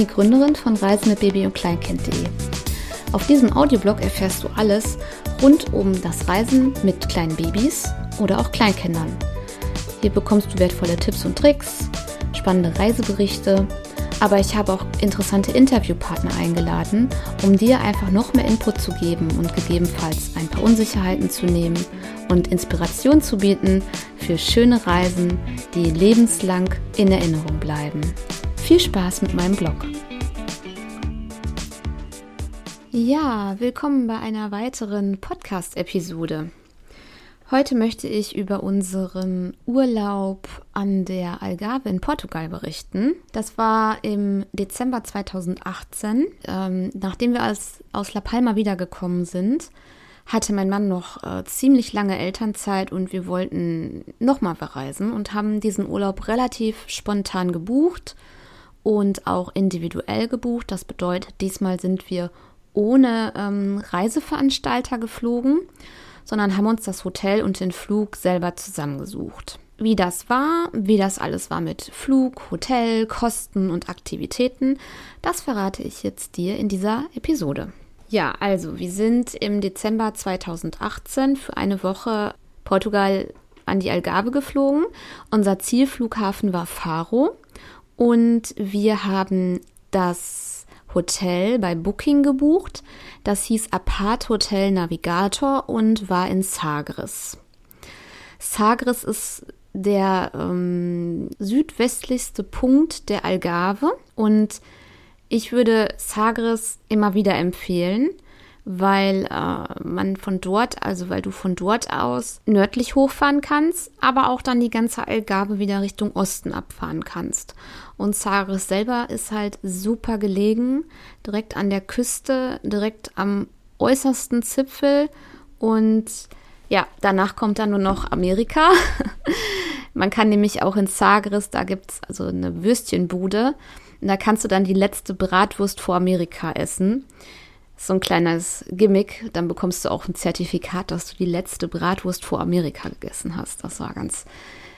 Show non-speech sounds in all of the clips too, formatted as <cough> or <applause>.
die Gründerin von Reisen mit Baby und Kleinkind.de. Auf diesem Audioblog erfährst du alles rund um das Reisen mit kleinen Babys oder auch Kleinkindern. Hier bekommst du wertvolle Tipps und Tricks, spannende Reiseberichte, aber ich habe auch interessante Interviewpartner eingeladen, um dir einfach noch mehr Input zu geben und gegebenenfalls ein paar Unsicherheiten zu nehmen und Inspiration zu bieten für schöne Reisen, die lebenslang in Erinnerung bleiben. Viel Spaß mit meinem Blog. Ja, willkommen bei einer weiteren Podcast-Episode. Heute möchte ich über unseren Urlaub an der Algarve in Portugal berichten. Das war im Dezember 2018. Ähm, nachdem wir aus, aus La Palma wiedergekommen sind, hatte mein Mann noch äh, ziemlich lange Elternzeit und wir wollten nochmal verreisen und haben diesen Urlaub relativ spontan gebucht und auch individuell gebucht. Das bedeutet, diesmal sind wir ohne ähm, Reiseveranstalter geflogen, sondern haben uns das Hotel und den Flug selber zusammengesucht. Wie das war, wie das alles war mit Flug, Hotel, Kosten und Aktivitäten, das verrate ich jetzt dir in dieser Episode. Ja, also wir sind im Dezember 2018 für eine Woche Portugal an die Algarve geflogen. Unser Zielflughafen war Faro und wir haben das Hotel bei Booking gebucht. Das hieß Apart Hotel Navigator und war in Sagres. Sagres ist der ähm, südwestlichste Punkt der Algarve und ich würde Sagres immer wieder empfehlen weil äh, man von dort, also weil du von dort aus nördlich hochfahren kannst, aber auch dann die ganze Algarve wieder Richtung Osten abfahren kannst. Und Saris selber ist halt super gelegen, direkt an der Küste, direkt am äußersten Zipfel und ja, danach kommt dann nur noch Amerika. <laughs> man kann nämlich auch in Sagres, da gibt es also eine Würstchenbude. Und da kannst du dann die letzte Bratwurst vor Amerika essen so ein kleines Gimmick. Dann bekommst du auch ein Zertifikat, dass du die letzte Bratwurst vor Amerika gegessen hast. Das war ganz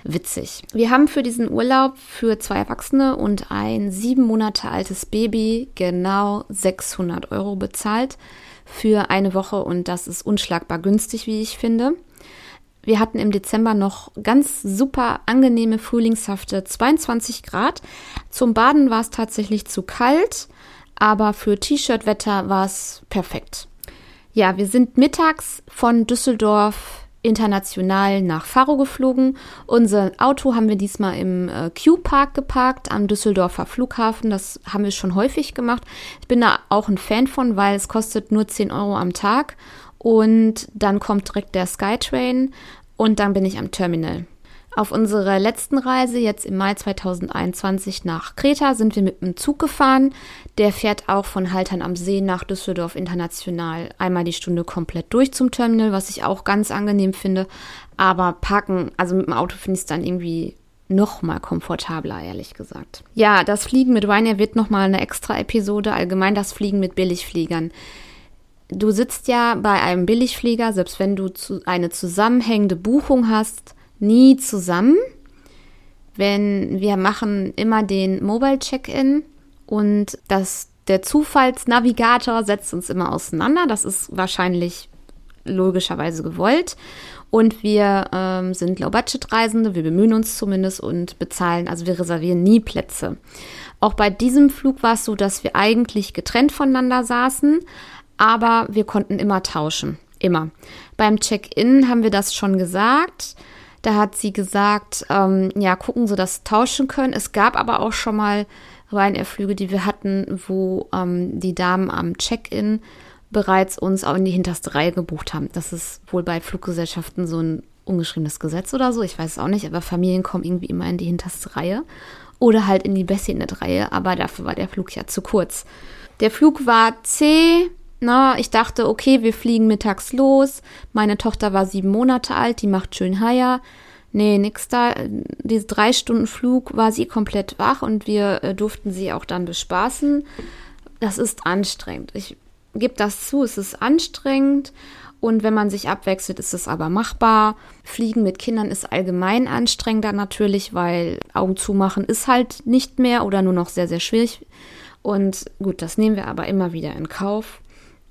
witzig. Wir haben für diesen Urlaub für zwei Erwachsene und ein sieben Monate altes Baby genau 600 Euro bezahlt für eine Woche und das ist unschlagbar günstig, wie ich finde. Wir hatten im Dezember noch ganz super angenehme frühlingshafte 22 Grad. Zum Baden war es tatsächlich zu kalt aber für T-Shirt-Wetter war es perfekt. Ja, wir sind mittags von Düsseldorf international nach Faro geflogen. Unser Auto haben wir diesmal im äh, Q-Park geparkt am Düsseldorfer Flughafen. Das haben wir schon häufig gemacht. Ich bin da auch ein Fan von, weil es kostet nur 10 Euro am Tag. Und dann kommt direkt der Skytrain und dann bin ich am Terminal. Auf unserer letzten Reise, jetzt im Mai 2021 nach Kreta, sind wir mit dem Zug gefahren. Der fährt auch von Haltern am See nach Düsseldorf international einmal die Stunde komplett durch zum Terminal, was ich auch ganz angenehm finde. Aber parken, also mit dem Auto finde ich es dann irgendwie noch mal komfortabler, ehrlich gesagt. Ja, das Fliegen mit Ryanair wird noch mal eine extra Episode. Allgemein das Fliegen mit Billigfliegern. Du sitzt ja bei einem Billigflieger, selbst wenn du zu, eine zusammenhängende Buchung hast, nie zusammen. Wenn wir machen immer den Mobile Check-in und das, der Zufallsnavigator setzt uns immer auseinander. Das ist wahrscheinlich logischerweise gewollt. Und wir ähm, sind Low-Budget-Reisende, wir bemühen uns zumindest und bezahlen, also wir reservieren nie Plätze. Auch bei diesem Flug war es so, dass wir eigentlich getrennt voneinander saßen, aber wir konnten immer tauschen. Immer. Beim Check-in haben wir das schon gesagt. Da hat sie gesagt, ähm, ja, gucken Sie, dass tauschen können. Es gab aber auch schon mal Ryanair-Flüge, die wir hatten, wo ähm, die Damen am Check-in bereits uns auch in die hinterste Reihe gebucht haben. Das ist wohl bei Fluggesellschaften so ein ungeschriebenes Gesetz oder so. Ich weiß es auch nicht, aber Familien kommen irgendwie immer in die hinterste Reihe oder halt in die Bassinet-Reihe, aber dafür war der Flug ja zu kurz. Der Flug war zäh, na, ich dachte, okay, wir fliegen mittags los. Meine Tochter war sieben Monate alt, die macht schön Haier. Nee, nix da. Diese drei Stunden Flug war sie komplett wach und wir äh, durften sie auch dann bespaßen. Das ist anstrengend. Ich gebe das zu, es ist anstrengend. Und wenn man sich abwechselt, ist es aber machbar. Fliegen mit Kindern ist allgemein anstrengender natürlich, weil Augen zumachen ist halt nicht mehr oder nur noch sehr, sehr schwierig. Und gut, das nehmen wir aber immer wieder in Kauf.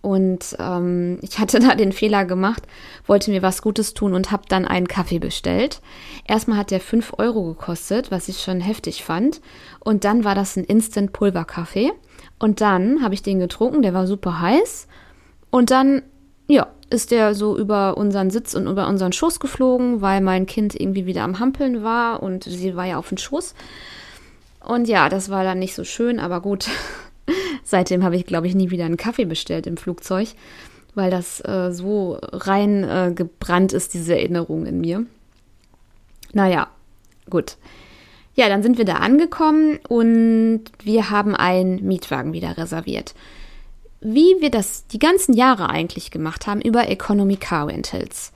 Und ähm, ich hatte da den Fehler gemacht, wollte mir was Gutes tun und habe dann einen Kaffee bestellt. Erstmal hat der 5 Euro gekostet, was ich schon heftig fand. Und dann war das ein Instant-Pulver-Kaffee. Und dann habe ich den getrunken, der war super heiß. Und dann, ja, ist der so über unseren Sitz und über unseren Schoß geflogen, weil mein Kind irgendwie wieder am Hampeln war und sie war ja auf dem Schoß. Und ja, das war dann nicht so schön, aber gut, <laughs> Seitdem habe ich, glaube ich, nie wieder einen Kaffee bestellt im Flugzeug, weil das äh, so rein äh, gebrannt ist, diese Erinnerung in mir. Naja, gut. Ja, dann sind wir da angekommen und wir haben einen Mietwagen wieder reserviert. Wie wir das die ganzen Jahre eigentlich gemacht haben über Economy Car Rentals.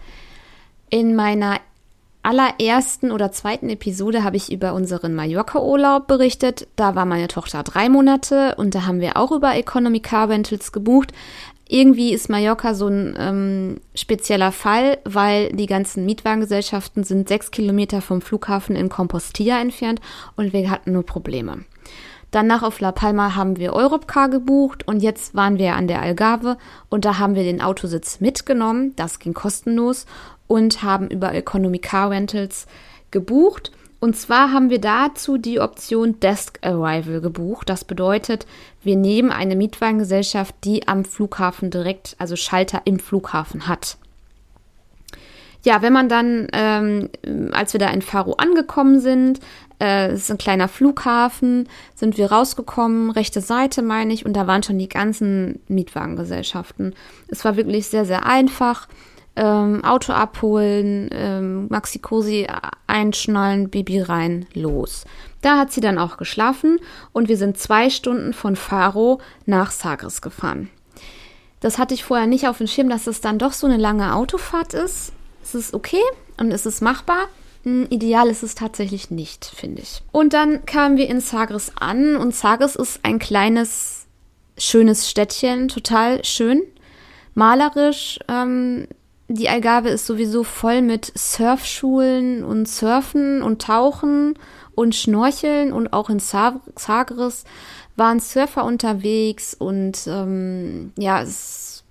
In meiner allerersten oder zweiten Episode habe ich über unseren Mallorca-Urlaub berichtet. Da war meine Tochter drei Monate und da haben wir auch über Economy Car Rentals gebucht. Irgendwie ist Mallorca so ein ähm, spezieller Fall, weil die ganzen Mietwagengesellschaften sind sechs Kilometer vom Flughafen in Compostilla entfernt und wir hatten nur Probleme. Danach auf La Palma haben wir Europcar gebucht und jetzt waren wir an der Algarve und da haben wir den Autositz mitgenommen. Das ging kostenlos und haben über Economy Car Rentals gebucht. Und zwar haben wir dazu die Option Desk Arrival gebucht. Das bedeutet, wir nehmen eine Mietwagengesellschaft, die am Flughafen direkt, also Schalter im Flughafen hat. Ja, wenn man dann, ähm, als wir da in Faro angekommen sind, äh, es ist ein kleiner Flughafen, sind wir rausgekommen, rechte Seite meine ich, und da waren schon die ganzen Mietwagengesellschaften. Es war wirklich sehr, sehr einfach ähm, Auto abholen, ähm, Maxi Cosi einschnallen, Baby rein, los. Da hat sie dann auch geschlafen und wir sind zwei Stunden von Faro nach Sagres gefahren. Das hatte ich vorher nicht auf dem Schirm, dass es dann doch so eine lange Autofahrt ist. Es ist okay und es ist machbar. Hm, ideal ist es tatsächlich nicht, finde ich. Und dann kamen wir in Sagres an und Sagres ist ein kleines, schönes Städtchen, total schön, malerisch. Ähm, die Algarve ist sowieso voll mit Surfschulen und Surfen und Tauchen und Schnorcheln und auch in Sagres waren Surfer unterwegs und ähm, ja, es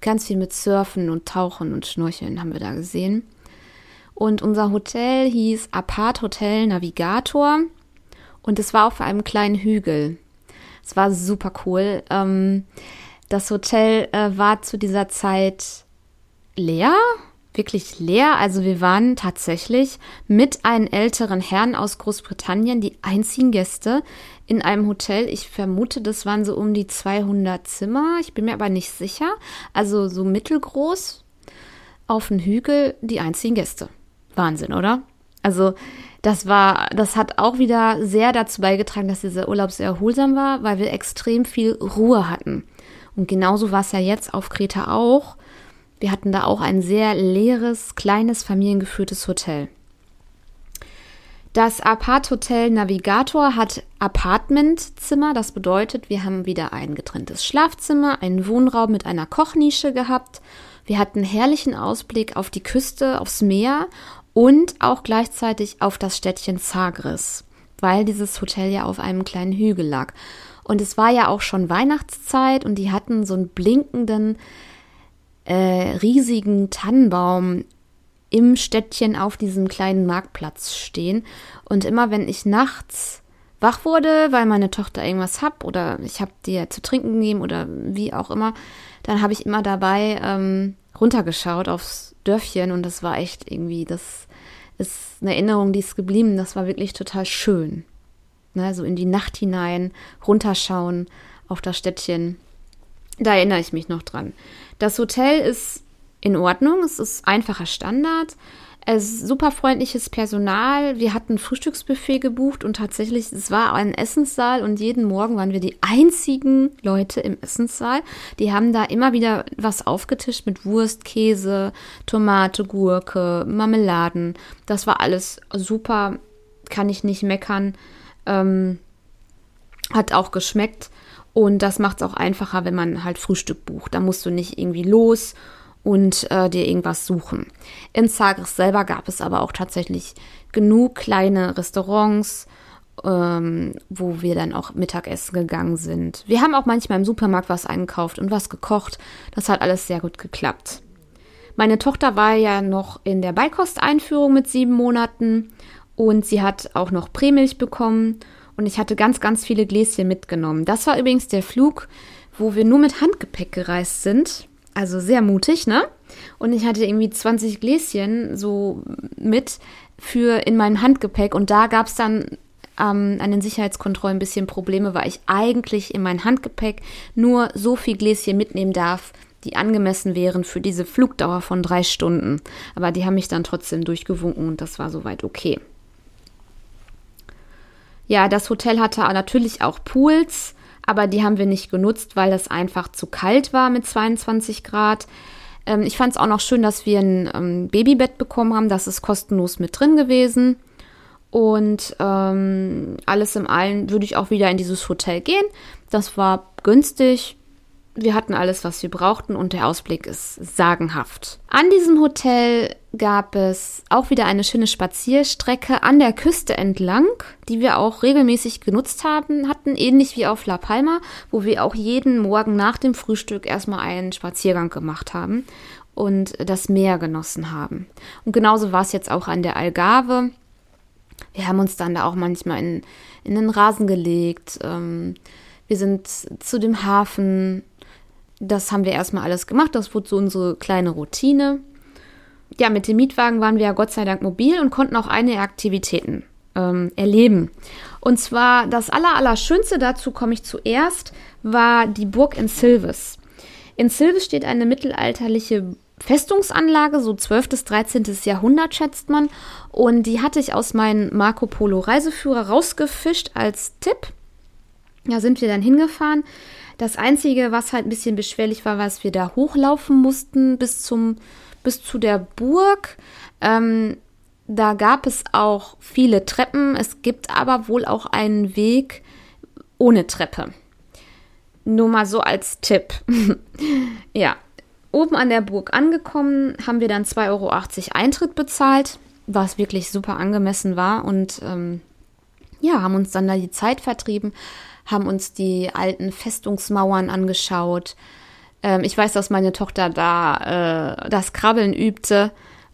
ganz viel mit Surfen und Tauchen und Schnorcheln haben wir da gesehen. Und unser Hotel hieß Apart Hotel Navigator und es war auf einem kleinen Hügel. Es war super cool. Ähm, das Hotel äh, war zu dieser Zeit leer, wirklich leer. Also wir waren tatsächlich mit einem älteren Herrn aus Großbritannien die einzigen Gäste in einem Hotel. Ich vermute, das waren so um die 200 Zimmer. Ich bin mir aber nicht sicher. Also so mittelgroß auf dem Hügel die einzigen Gäste. Wahnsinn, oder? Also das war, das hat auch wieder sehr dazu beigetragen, dass dieser Urlaub sehr erholsam war, weil wir extrem viel Ruhe hatten. Und genauso war es ja jetzt auf Kreta auch. Wir hatten da auch ein sehr leeres, kleines, familiengeführtes Hotel. Das Apart-Hotel Navigator hat Apartmentzimmer. Das bedeutet, wir haben wieder ein getrenntes Schlafzimmer, einen Wohnraum mit einer Kochnische gehabt. Wir hatten herrlichen Ausblick auf die Küste, aufs Meer und auch gleichzeitig auf das Städtchen Sagres, weil dieses Hotel ja auf einem kleinen Hügel lag. Und es war ja auch schon Weihnachtszeit und die hatten so einen blinkenden äh, riesigen Tannenbaum im Städtchen auf diesem kleinen Marktplatz stehen. Und immer wenn ich nachts wach wurde, weil meine Tochter irgendwas hab oder ich habe dir zu trinken gegeben oder wie auch immer, dann habe ich immer dabei ähm, runtergeschaut aufs Dörfchen und das war echt irgendwie, das ist eine Erinnerung, die ist geblieben. Das war wirklich total schön. Ne, so in die Nacht hinein, runterschauen auf das Städtchen. Da erinnere ich mich noch dran. Das Hotel ist in Ordnung, es ist einfacher Standard. Es ist super freundliches Personal. Wir hatten Frühstücksbuffet gebucht und tatsächlich, es war ein Essenssaal und jeden Morgen waren wir die einzigen Leute im Essenssaal. Die haben da immer wieder was aufgetischt mit Wurst, Käse, Tomate, Gurke, Marmeladen. Das war alles super, kann ich nicht meckern. Ähm, hat auch geschmeckt. Und das macht es auch einfacher, wenn man halt Frühstück bucht. Da musst du nicht irgendwie los und äh, dir irgendwas suchen. In Sagres selber gab es aber auch tatsächlich genug kleine Restaurants ähm, wo wir dann auch Mittagessen gegangen sind. Wir haben auch manchmal im Supermarkt was eingekauft und was gekocht. Das hat alles sehr gut geklappt. Meine Tochter war ja noch in der Beikosteinführung mit sieben Monaten und sie hat auch noch Prämilch bekommen und ich hatte ganz, ganz viele Gläschen mitgenommen. Das war übrigens der Flug, wo wir nur mit Handgepäck gereist sind. Also sehr mutig, ne? Und ich hatte irgendwie 20 Gläschen so mit für in meinem Handgepäck und da gab es dann ähm, an den Sicherheitskontrollen ein bisschen Probleme, weil ich eigentlich in mein Handgepäck nur so viel Gläschen mitnehmen darf, die angemessen wären für diese Flugdauer von drei Stunden. Aber die haben mich dann trotzdem durchgewunken und das war soweit okay. Ja, das Hotel hatte natürlich auch Pools, aber die haben wir nicht genutzt, weil das einfach zu kalt war mit 22 Grad. Ähm, ich fand es auch noch schön, dass wir ein ähm, Babybett bekommen haben. Das ist kostenlos mit drin gewesen. Und ähm, alles im Allen würde ich auch wieder in dieses Hotel gehen. Das war günstig. Wir hatten alles, was wir brauchten und der Ausblick ist sagenhaft. An diesem Hotel gab es auch wieder eine schöne Spazierstrecke an der Küste entlang, die wir auch regelmäßig genutzt haben, hatten, ähnlich wie auf La Palma, wo wir auch jeden Morgen nach dem Frühstück erstmal einen Spaziergang gemacht haben und das Meer genossen haben. Und genauso war es jetzt auch an der Algarve. Wir haben uns dann da auch manchmal in, in den Rasen gelegt. Ähm, wir sind zu dem Hafen. Das haben wir erstmal alles gemacht. Das wurde so unsere kleine Routine. Ja, mit dem Mietwagen waren wir ja Gott sei Dank mobil und konnten auch einige Aktivitäten ähm, erleben. Und zwar das Allerallerschönste, dazu komme ich zuerst, war die Burg in Silves. In Silves steht eine mittelalterliche Festungsanlage, so 12. bis 13. Jahrhundert schätzt man. Und die hatte ich aus meinem Marco Polo Reiseführer rausgefischt als Tipp. Da sind wir dann hingefahren. Das Einzige, was halt ein bisschen beschwerlich war, war, dass wir da hochlaufen mussten bis, zum, bis zu der Burg. Ähm, da gab es auch viele Treppen. Es gibt aber wohl auch einen Weg ohne Treppe. Nur mal so als Tipp. <laughs> ja, Oben an der Burg angekommen, haben wir dann 2,80 Euro Eintritt bezahlt, was wirklich super angemessen war. Und ähm, ja, haben uns dann da die Zeit vertrieben, haben uns die alten Festungsmauern angeschaut. Ähm, ich weiß, dass meine Tochter da äh, das Krabbeln übte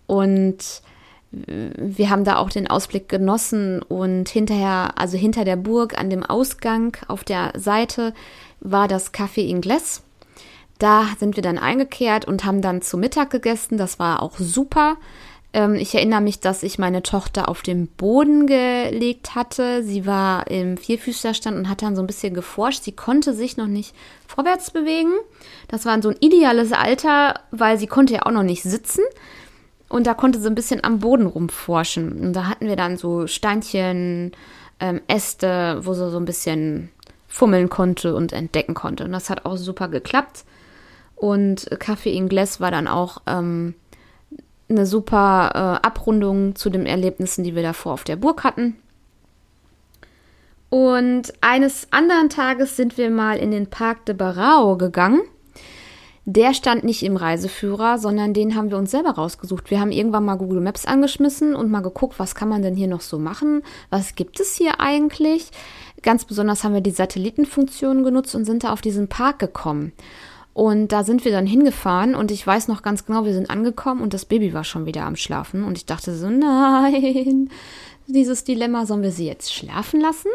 und wir haben da auch den Ausblick genossen und hinterher, also hinter der Burg an dem Ausgang auf der Seite war das Café Ingles. Da sind wir dann eingekehrt und haben dann zu Mittag gegessen. Das war auch super. Ähm, ich erinnere mich, dass ich meine Tochter auf den Boden gelegt hatte. Sie war im Vierfüßlerstand und hat dann so ein bisschen geforscht. Sie konnte sich noch nicht vorwärts bewegen. Das war so ein ideales Alter, weil sie konnte ja auch noch nicht sitzen. Und da konnte sie ein bisschen am Boden rumforschen. Und da hatten wir dann so Steinchen, ähm, Äste, wo sie so ein bisschen fummeln konnte und entdecken konnte. Und das hat auch super geklappt. Und Kaffee Ingles war dann auch ähm, eine super äh, Abrundung zu den Erlebnissen, die wir davor auf der Burg hatten. Und eines anderen Tages sind wir mal in den Parc de Barao gegangen. Der stand nicht im Reiseführer, sondern den haben wir uns selber rausgesucht. Wir haben irgendwann mal Google Maps angeschmissen und mal geguckt, was kann man denn hier noch so machen? Was gibt es hier eigentlich? Ganz besonders haben wir die Satellitenfunktion genutzt und sind da auf diesen Park gekommen. Und da sind wir dann hingefahren und ich weiß noch ganz genau, wir sind angekommen und das Baby war schon wieder am Schlafen. Und ich dachte so, nein, <laughs> dieses Dilemma, sollen wir sie jetzt schlafen lassen?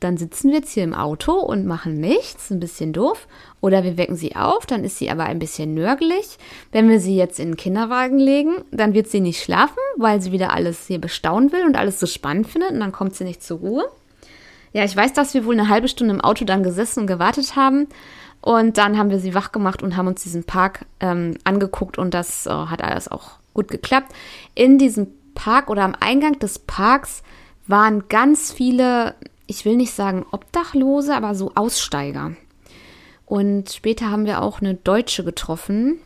Dann sitzen wir jetzt hier im Auto und machen nichts, ein bisschen doof. Oder wir wecken sie auf, dann ist sie aber ein bisschen nörgelig. Wenn wir sie jetzt in den Kinderwagen legen, dann wird sie nicht schlafen, weil sie wieder alles hier bestaunen will und alles so spannend findet und dann kommt sie nicht zur Ruhe. Ja, ich weiß, dass wir wohl eine halbe Stunde im Auto dann gesessen und gewartet haben. Und dann haben wir sie wach gemacht und haben uns diesen Park ähm, angeguckt und das äh, hat alles auch gut geklappt. In diesem Park oder am Eingang des Parks waren ganz viele, ich will nicht sagen Obdachlose, aber so Aussteiger. Und später haben wir auch eine Deutsche getroffen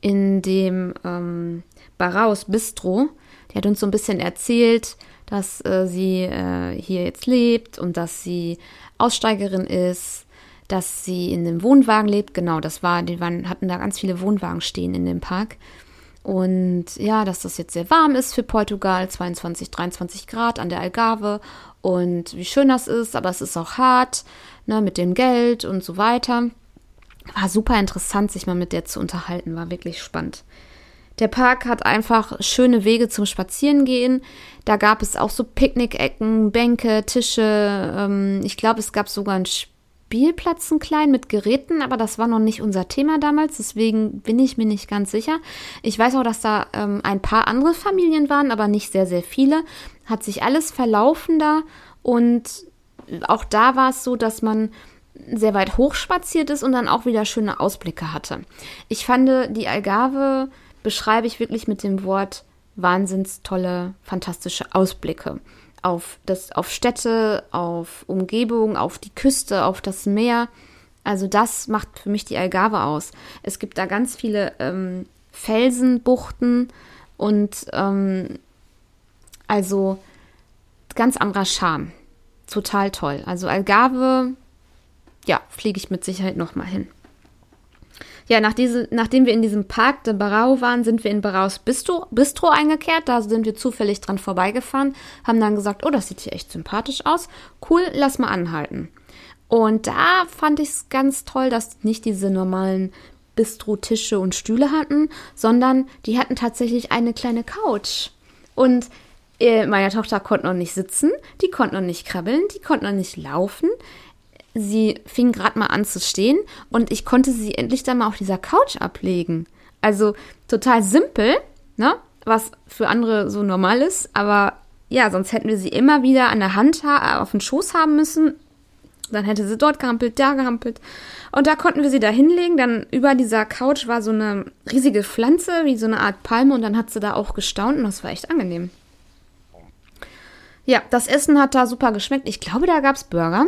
in dem ähm, Baraus Bistro. Die hat uns so ein bisschen erzählt, dass äh, sie äh, hier jetzt lebt und dass sie Aussteigerin ist dass sie in einem Wohnwagen lebt. Genau, das war, die waren, hatten da ganz viele Wohnwagen stehen in dem Park. Und ja, dass das jetzt sehr warm ist für Portugal, 22, 23 Grad an der Algarve und wie schön das ist, aber es ist auch hart, ne, mit dem Geld und so weiter. War super interessant, sich mal mit der zu unterhalten, war wirklich spannend. Der Park hat einfach schöne Wege zum Spazierengehen. Da gab es auch so Picknickecken, Bänke, Tische. Ähm, ich glaube, es gab sogar einen Spielplatz, einen kleinen mit Geräten, aber das war noch nicht unser Thema damals. Deswegen bin ich mir nicht ganz sicher. Ich weiß auch, dass da ähm, ein paar andere Familien waren, aber nicht sehr, sehr viele. Hat sich alles verlaufen da und auch da war es so, dass man sehr weit hochspaziert ist und dann auch wieder schöne Ausblicke hatte. Ich fand die Algarve beschreibe ich wirklich mit dem Wort wahnsinns tolle, fantastische Ausblicke auf, das, auf Städte, auf Umgebung, auf die Küste, auf das Meer. Also das macht für mich die Algarve aus. Es gibt da ganz viele ähm, Felsenbuchten und ähm, also ganz anderer Charme. Total toll. Also Algarve, ja, fliege ich mit Sicherheit nochmal hin. Ja, nach diese, nachdem wir in diesem Park de Barau waren, sind wir in Baraus Bistro, Bistro eingekehrt. Da sind wir zufällig dran vorbeigefahren, haben dann gesagt, oh, das sieht hier echt sympathisch aus. Cool, lass mal anhalten. Und da fand ich es ganz toll, dass nicht diese normalen Bistro-Tische und Stühle hatten, sondern die hatten tatsächlich eine kleine Couch. Und äh, meine Tochter konnte noch nicht sitzen, die konnte noch nicht krabbeln, die konnte noch nicht laufen sie fing gerade mal an zu stehen und ich konnte sie endlich dann mal auf dieser Couch ablegen. Also total simpel, ne? Was für andere so normal ist, aber ja, sonst hätten wir sie immer wieder an der Hand auf den Schoß haben müssen. Dann hätte sie dort gehampelt, da gehampelt. Und da konnten wir sie da hinlegen. Dann über dieser Couch war so eine riesige Pflanze, wie so eine Art Palme. Und dann hat sie da auch gestaunt und das war echt angenehm. Ja, das Essen hat da super geschmeckt. Ich glaube, da gab es Burger.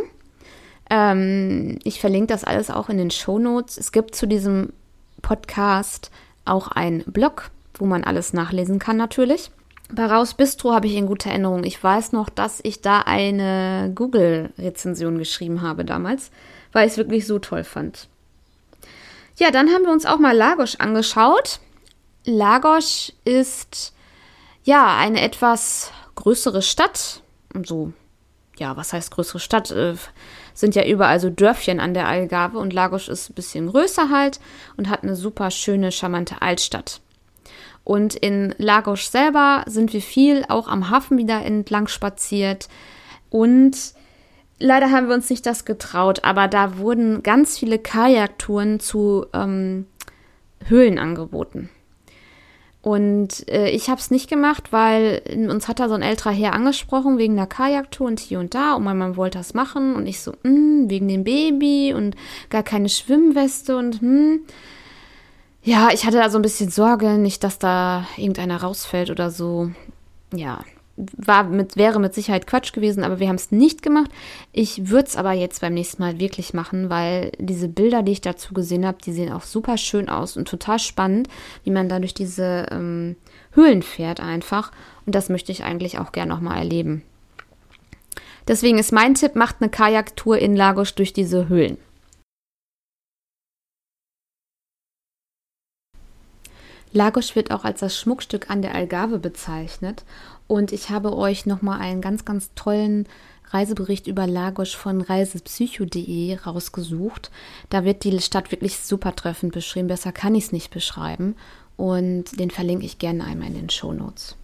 Ähm, ich verlinke das alles auch in den Show Notes. Es gibt zu diesem Podcast auch einen Blog, wo man alles nachlesen kann natürlich. Bei Raus Bistro habe ich in guter Erinnerung. Ich weiß noch, dass ich da eine Google-Rezension geschrieben habe damals, weil ich es wirklich so toll fand. Ja, dann haben wir uns auch mal Lagos angeschaut. Lagos ist ja eine etwas größere Stadt. So, ja, was heißt größere Stadt? Sind ja überall so Dörfchen an der Algarve und Lagos ist ein bisschen größer halt und hat eine super schöne, charmante Altstadt. Und in Lagos selber sind wir viel auch am Hafen wieder entlang spaziert und leider haben wir uns nicht das getraut, aber da wurden ganz viele Kajaktouren zu ähm, Höhlen angeboten. Und äh, ich habe es nicht gemacht, weil uns hat da so ein älterer Herr angesprochen wegen der Kajaktour und hier und da und mein Mann wollte das machen und ich so, mh, hm, wegen dem Baby und gar keine Schwimmweste und hm. Ja, ich hatte da so ein bisschen Sorge, nicht, dass da irgendeiner rausfällt oder so. Ja, war mit, wäre mit Sicherheit Quatsch gewesen, aber wir haben es nicht gemacht. Ich würde es aber jetzt beim nächsten Mal wirklich machen, weil diese Bilder, die ich dazu gesehen habe, die sehen auch super schön aus und total spannend, wie man da durch diese ähm, Höhlen fährt einfach. Und das möchte ich eigentlich auch gerne nochmal erleben. Deswegen ist mein Tipp, macht eine Kajaktour in Lagos durch diese Höhlen. Lagos wird auch als das Schmuckstück an der Algarve bezeichnet und ich habe euch nochmal einen ganz, ganz tollen Reisebericht über Lagos von reisepsycho.de rausgesucht. Da wird die Stadt wirklich super treffend beschrieben. Besser kann ich es nicht beschreiben. Und den verlinke ich gerne einmal in den Show Notes.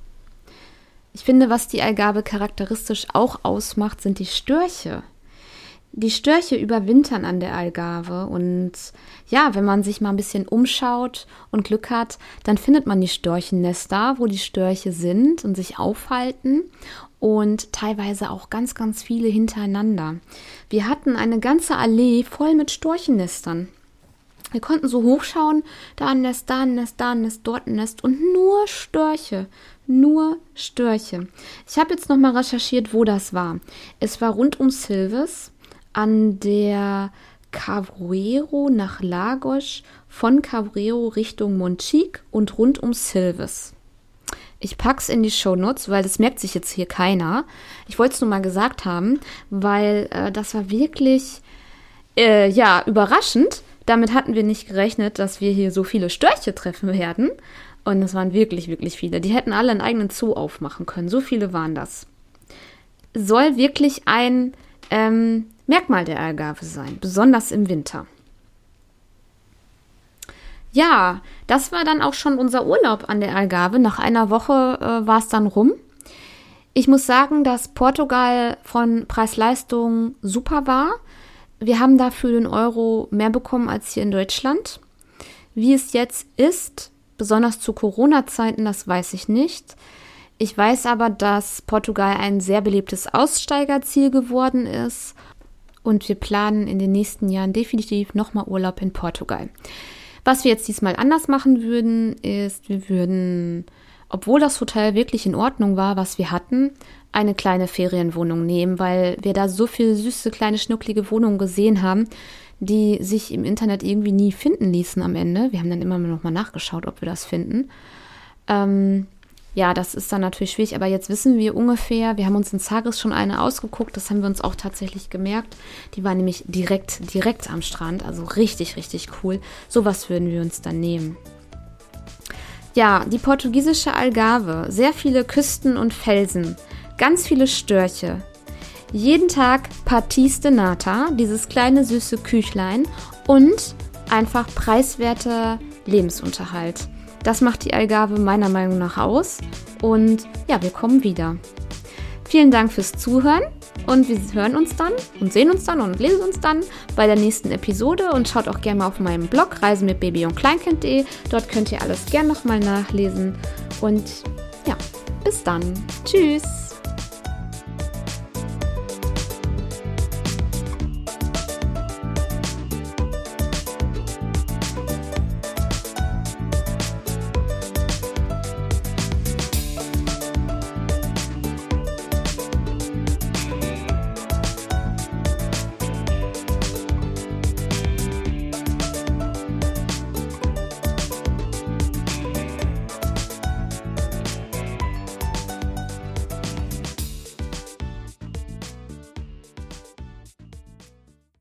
Ich finde, was die Algarve charakteristisch auch ausmacht, sind die Störche. Die Störche überwintern an der Algarve und ja, wenn man sich mal ein bisschen umschaut und Glück hat, dann findet man die Storchennester, wo die Störche sind und sich aufhalten und teilweise auch ganz, ganz viele hintereinander. Wir hatten eine ganze Allee voll mit Storchennestern. Wir konnten so hochschauen, da ein Nest, da ein Nest, da ein Nest, dort ein Nest und nur Störche. Nur Störche. Ich habe jetzt nochmal recherchiert, wo das war. Es war rund um Silves an der Cavruero nach Lagos, von Cavruero Richtung Monchique und rund um Silves. Ich pack's in die Show Notes, weil das merkt sich jetzt hier keiner. Ich wollte es nur mal gesagt haben, weil äh, das war wirklich äh, ja überraschend. Damit hatten wir nicht gerechnet, dass wir hier so viele Störche treffen werden. Und es waren wirklich, wirklich viele. Die hätten alle einen eigenen Zoo aufmachen können. So viele waren das. Soll wirklich ein ähm, Merkmal der Algarve sein, besonders im Winter. Ja, das war dann auch schon unser Urlaub an der Algarve. Nach einer Woche äh, war es dann rum. Ich muss sagen, dass Portugal von Preis-Leistung super war. Wir haben dafür den Euro mehr bekommen als hier in Deutschland. Wie es jetzt ist, besonders zu Corona-Zeiten, das weiß ich nicht. Ich weiß aber, dass Portugal ein sehr beliebtes Aussteigerziel geworden ist und wir planen in den nächsten Jahren definitiv nochmal Urlaub in Portugal. Was wir jetzt diesmal anders machen würden, ist, wir würden, obwohl das Hotel wirklich in Ordnung war, was wir hatten, eine kleine Ferienwohnung nehmen, weil wir da so viele süße, kleine, schnucklige Wohnungen gesehen haben, die sich im Internet irgendwie nie finden ließen am Ende. Wir haben dann immer noch mal nachgeschaut, ob wir das finden. Ähm, ja, das ist dann natürlich schwierig, aber jetzt wissen wir ungefähr, wir haben uns in Zagres schon eine ausgeguckt, das haben wir uns auch tatsächlich gemerkt. Die war nämlich direkt, direkt am Strand, also richtig, richtig cool. Sowas würden wir uns dann nehmen. Ja, die portugiesische Algarve, sehr viele Küsten und Felsen, ganz viele Störche. Jeden Tag Patis de Nata, dieses kleine süße Küchlein und einfach preiswerter Lebensunterhalt. Das macht die Algarve meiner Meinung nach aus. Und ja, wir kommen wieder. Vielen Dank fürs Zuhören und wir hören uns dann und sehen uns dann und lesen uns dann bei der nächsten Episode und schaut auch gerne mal auf meinem Blog reisen mit baby und kleinkind.de. Dort könnt ihr alles gerne nochmal nachlesen und ja, bis dann. Tschüss.